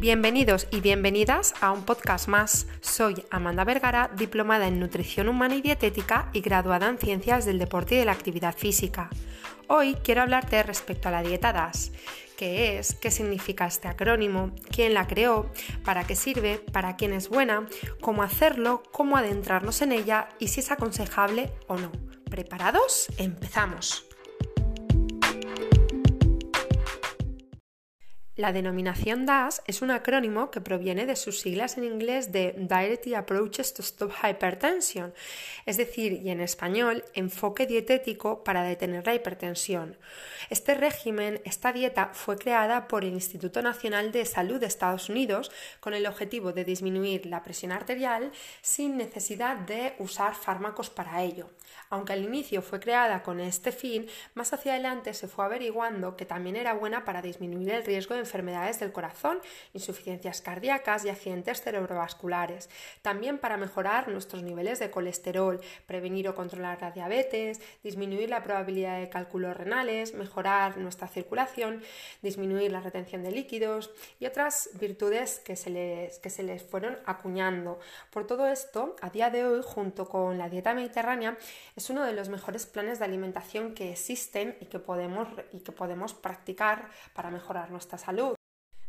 Bienvenidos y bienvenidas a un podcast más. Soy Amanda Vergara, diplomada en Nutrición Humana y Dietética y graduada en Ciencias del Deporte y de la Actividad Física. Hoy quiero hablarte respecto a la dieta DAS. ¿Qué es? ¿Qué significa este acrónimo? ¿Quién la creó? ¿Para qué sirve? ¿Para quién es buena? ¿Cómo hacerlo? ¿Cómo adentrarnos en ella? ¿Y si es aconsejable o no? ¿Preparados? Empezamos. La denominación DAS es un acrónimo que proviene de sus siglas en inglés de Dietary Approaches to Stop Hypertension, es decir, y en español, enfoque dietético para detener la hipertensión. Este régimen, esta dieta, fue creada por el Instituto Nacional de Salud de Estados Unidos con el objetivo de disminuir la presión arterial sin necesidad de usar fármacos para ello. Aunque al inicio fue creada con este fin, más hacia adelante se fue averiguando que también era buena para disminuir el riesgo de enfermedades del corazón, insuficiencias cardíacas y accidentes cerebrovasculares. También para mejorar nuestros niveles de colesterol, prevenir o controlar la diabetes, disminuir la probabilidad de cálculos renales, mejorar nuestra circulación, disminuir la retención de líquidos y otras virtudes que se les, que se les fueron acuñando. Por todo esto, a día de hoy, junto con la dieta mediterránea, es uno de los mejores planes de alimentación que existen y que podemos, y que podemos practicar para mejorar nuestra salud.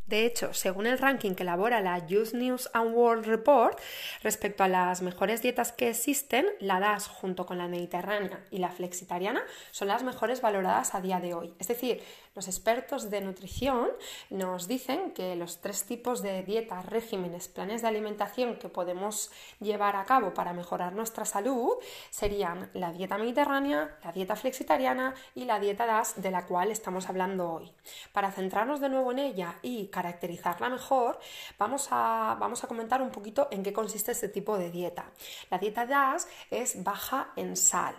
De hecho, según el ranking que elabora la Youth News and World Report, respecto a las mejores dietas que existen, la DAS junto con la mediterránea y la flexitariana son las mejores valoradas a día de hoy. Es decir, los expertos de nutrición nos dicen que los tres tipos de dietas, regímenes, planes de alimentación que podemos llevar a cabo para mejorar nuestra salud serían la dieta mediterránea, la dieta flexitariana y la dieta DAS de la cual estamos hablando hoy. Para centrarnos de nuevo en ella y caracterizarla mejor, vamos a, vamos a comentar un poquito en qué consiste este tipo de dieta. La dieta DAS es baja en sal.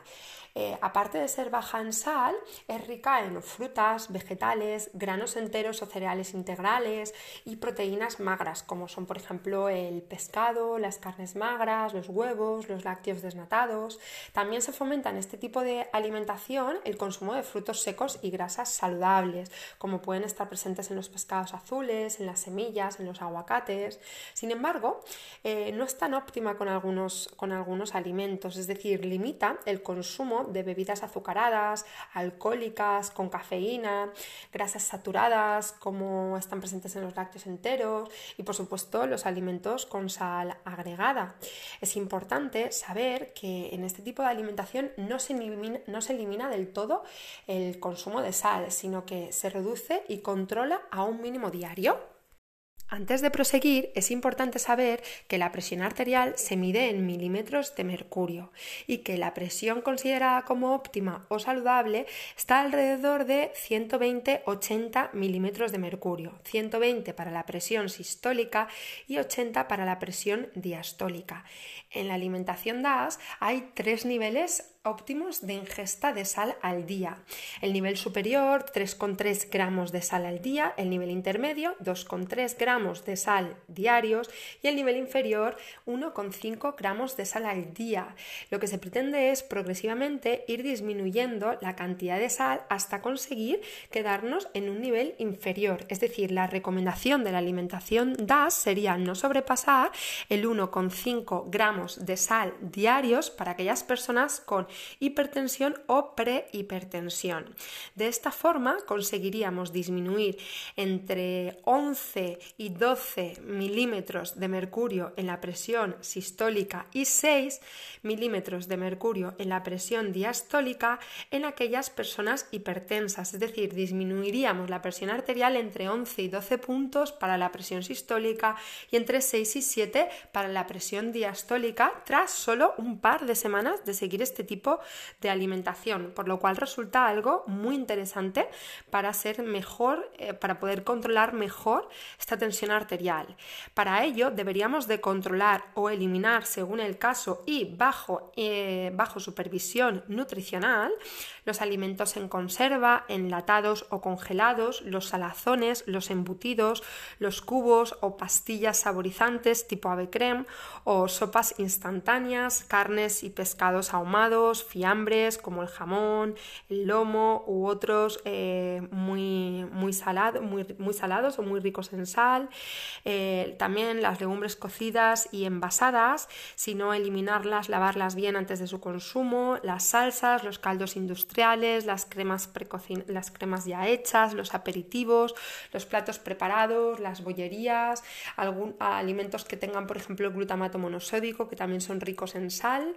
Eh, aparte de ser baja en sal, es rica en frutas, vegetales, granos enteros o cereales integrales y proteínas magras, como son por ejemplo el pescado, las carnes magras, los huevos, los lácteos desnatados. También se fomenta en este tipo de alimentación el consumo de frutos secos y grasas saludables, como pueden estar presentes en los pescados azules, en las semillas, en los aguacates. Sin embargo, eh, no es tan óptima con algunos, con algunos alimentos, es decir, limita el consumo de bebidas azucaradas, alcohólicas, con cafeína, grasas saturadas como están presentes en los lácteos enteros y por supuesto los alimentos con sal agregada. Es importante saber que en este tipo de alimentación no se elimina, no se elimina del todo el consumo de sal, sino que se reduce y controla a un mínimo diario. Antes de proseguir, es importante saber que la presión arterial se mide en milímetros de mercurio y que la presión considerada como óptima o saludable está alrededor de 120-80 milímetros de mercurio, 120 para la presión sistólica y 80 para la presión diastólica. En la alimentación DAS hay tres niveles óptimos de ingesta de sal al día. El nivel superior 3,3 gramos de sal al día, el nivel intermedio 2,3 gramos de sal diarios y el nivel inferior 1,5 gramos de sal al día. Lo que se pretende es progresivamente ir disminuyendo la cantidad de sal hasta conseguir quedarnos en un nivel inferior. Es decir, la recomendación de la alimentación DAS sería no sobrepasar el 1,5 gramos de sal diarios para aquellas personas con hipertensión o prehipertensión. De esta forma conseguiríamos disminuir entre 11 y 12 milímetros de mercurio en la presión sistólica y 6 milímetros de mercurio en la presión diastólica en aquellas personas hipertensas, es decir, disminuiríamos la presión arterial entre 11 y 12 puntos para la presión sistólica y entre 6 y 7 para la presión diastólica tras solo un par de semanas de seguir este tipo de alimentación, por lo cual resulta algo muy interesante para ser mejor, eh, para poder controlar mejor esta tensión arterial. Para ello deberíamos de controlar o eliminar según el caso y bajo, eh, bajo supervisión nutricional los alimentos en conserva, enlatados o congelados, los salazones, los embutidos, los cubos o pastillas saborizantes tipo ave creme o sopas instantáneas, carnes y pescados ahumados, fiambres como el jamón, el lomo u otros eh, muy, muy, muy, muy, salados o muy ricos en sal. Eh, también las legumbres cocidas y envasadas, sino eliminarlas, lavarlas bien antes de su consumo, las salsas, los caldos industriales, las cremas, las cremas ya hechas, los aperitivos, los platos preparados, las bollerías, algún, alimentos que tengan, por ejemplo, glutamato monosódico, que también son ricos en sal,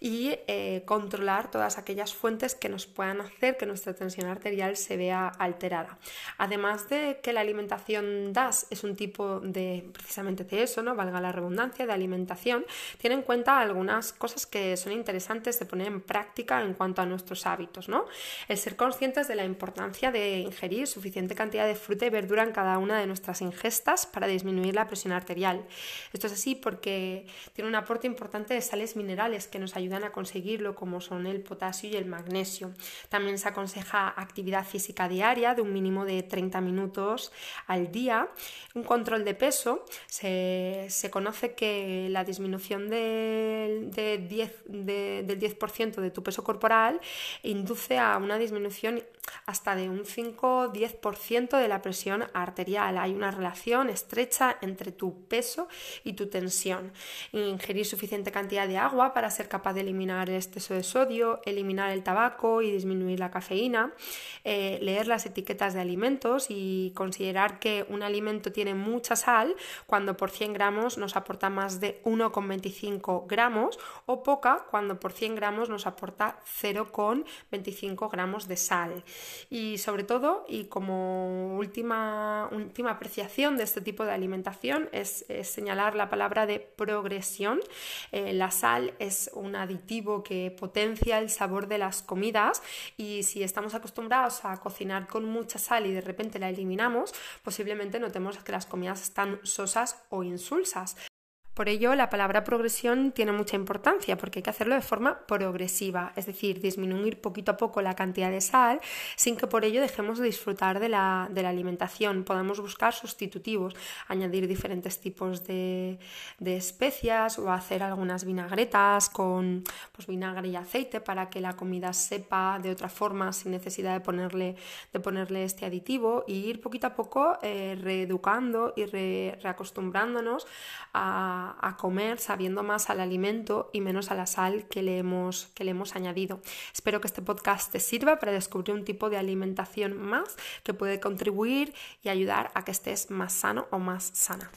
y eh, controlar todas aquellas fuentes que nos puedan hacer que nuestra tensión arterial se vea alterada. Además de que la alimentación DAS es un tipo de, precisamente de eso, ¿no? valga la redundancia, de alimentación, tiene en cuenta algunas cosas que son interesantes de poner en práctica en cuanto a nuestros hábitos. ¿no? El ser conscientes de la importancia de ingerir suficiente cantidad de fruta y verdura en cada una de nuestras ingestas para disminuir la presión arterial. Esto es así porque tiene un aporte importante de sales minerales que nos ayudan a conseguirlo, como son el potasio y el magnesio. También se aconseja actividad física diaria de un mínimo de 30 minutos al día. Un control de peso. Se, conoce que la disminución del 10% de tu peso corporal induce a una disminución hasta de un 5-10% de la presión arterial. Hay una relación estrecha entre tu peso y tu tensión. Ingerir suficiente cantidad de agua para ser capaz de eliminar el exceso de sodio, eliminar el tabaco y disminuir la cafeína, eh, leer las etiquetas de alimentos y considerar que un alimento tiene mucha sal cuando por 100 gramos nos aporta más de 1,25 gramos o poca cuando por 100 gramos nos aporta 0,25 gramos de sal. Y sobre todo, y como última, última apreciación de este tipo de alimentación, es, señalar la palabra de progresión. Eh, la sal es un aditivo que potencia el sabor de las comidas y si estamos acostumbrados a cocinar con mucha sal y de repente la eliminamos, posiblemente notemos que las comidas están sosas o insulsas. Por ello, la palabra progresión tiene mucha importancia porque hay que hacerlo de forma progresiva, es decir, disminuir poquito a poco la cantidad de sal sin que por ello dejemos de disfrutar de la, alimentación. Podemos buscar sustitutivos, añadir diferentes tipos de, especias o hacer algunas vinagretas con pues, vinagre y aceite para que la comida sepa de otra forma sin necesidad de ponerle, de ponerle este aditivo y ir poquito a poco eh, reeducando y reacostumbrándonos a comer sabiendo más al alimento y menos a la sal que le, hemos, que le hemos añadido. Espero que este podcast te sirva para descubrir un tipo de alimentación más que puede contribuir y ayudar a que estés más sano o más sana.